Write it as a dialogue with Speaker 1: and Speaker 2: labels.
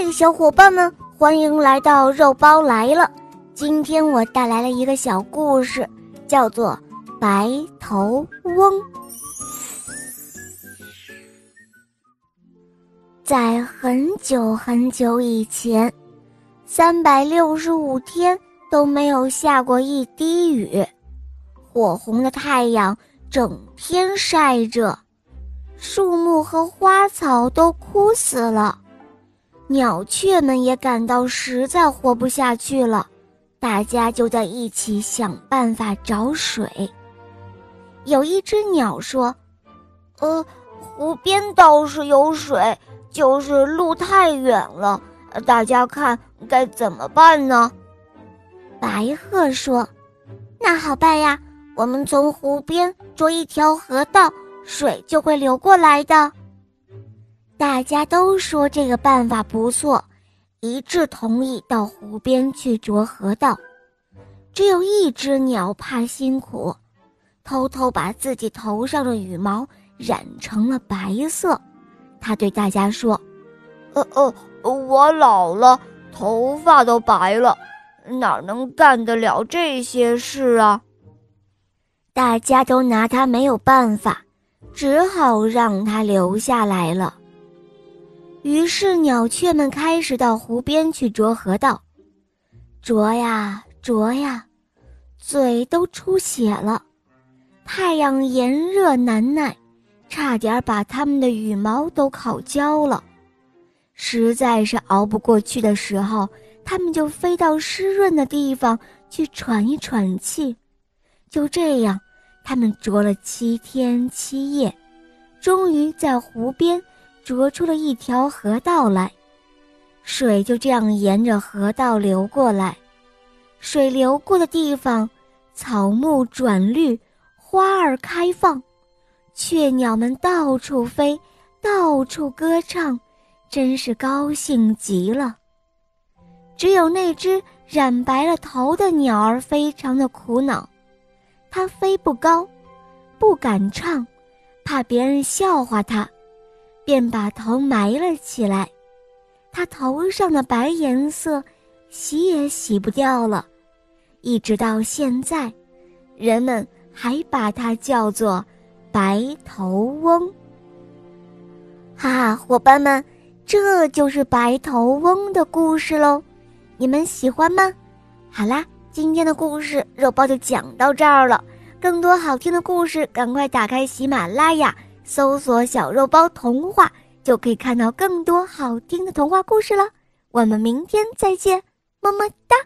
Speaker 1: 嗨，小伙伴们，欢迎来到肉包来了。今天我带来了一个小故事，叫做《白头翁》。在很久很久以前，三百六十五天都没有下过一滴雨，火红的太阳整天晒着，树木和花草都枯死了。鸟雀们也感到实在活不下去了，大家就在一起想办法找水。有一只鸟说：“
Speaker 2: 呃，湖边倒是有水，就是路太远了，大家看该怎么办呢？”
Speaker 1: 白鹤说：“那好办呀，我们从湖边捉一条河道，水就会流过来的。”大家都说这个办法不错，一致同意到湖边去啄河道。只有一只鸟怕辛苦，偷偷把自己头上的羽毛染成了白色。他对大家说：“
Speaker 2: 呃呃，我老了，头发都白了，哪能干得了这些事啊？”
Speaker 1: 大家都拿他没有办法，只好让他留下来了。于是，鸟雀们开始到湖边去啄河道，啄呀啄呀，嘴都出血了。太阳炎热难耐，差点把它们的羽毛都烤焦了。实在是熬不过去的时候，它们就飞到湿润的地方去喘一喘气。就这样，它们啄了七天七夜，终于在湖边。啄出了一条河道来，水就这样沿着河道流过来。水流过的地方，草木转绿，花儿开放，雀鸟们到处飞，到处歌唱，真是高兴极了。只有那只染白了头的鸟儿非常的苦恼，它飞不高，不敢唱，怕别人笑话它。便把头埋了起来，他头上的白颜色洗也洗不掉了，一直到现在，人们还把它叫做白头翁。哈哈，伙伴们，这就是白头翁的故事喽，你们喜欢吗？好啦，今天的故事肉包就讲到这儿了，更多好听的故事，赶快打开喜马拉雅。搜索“小肉包童话”就可以看到更多好听的童话故事了。我们明天再见，么么哒。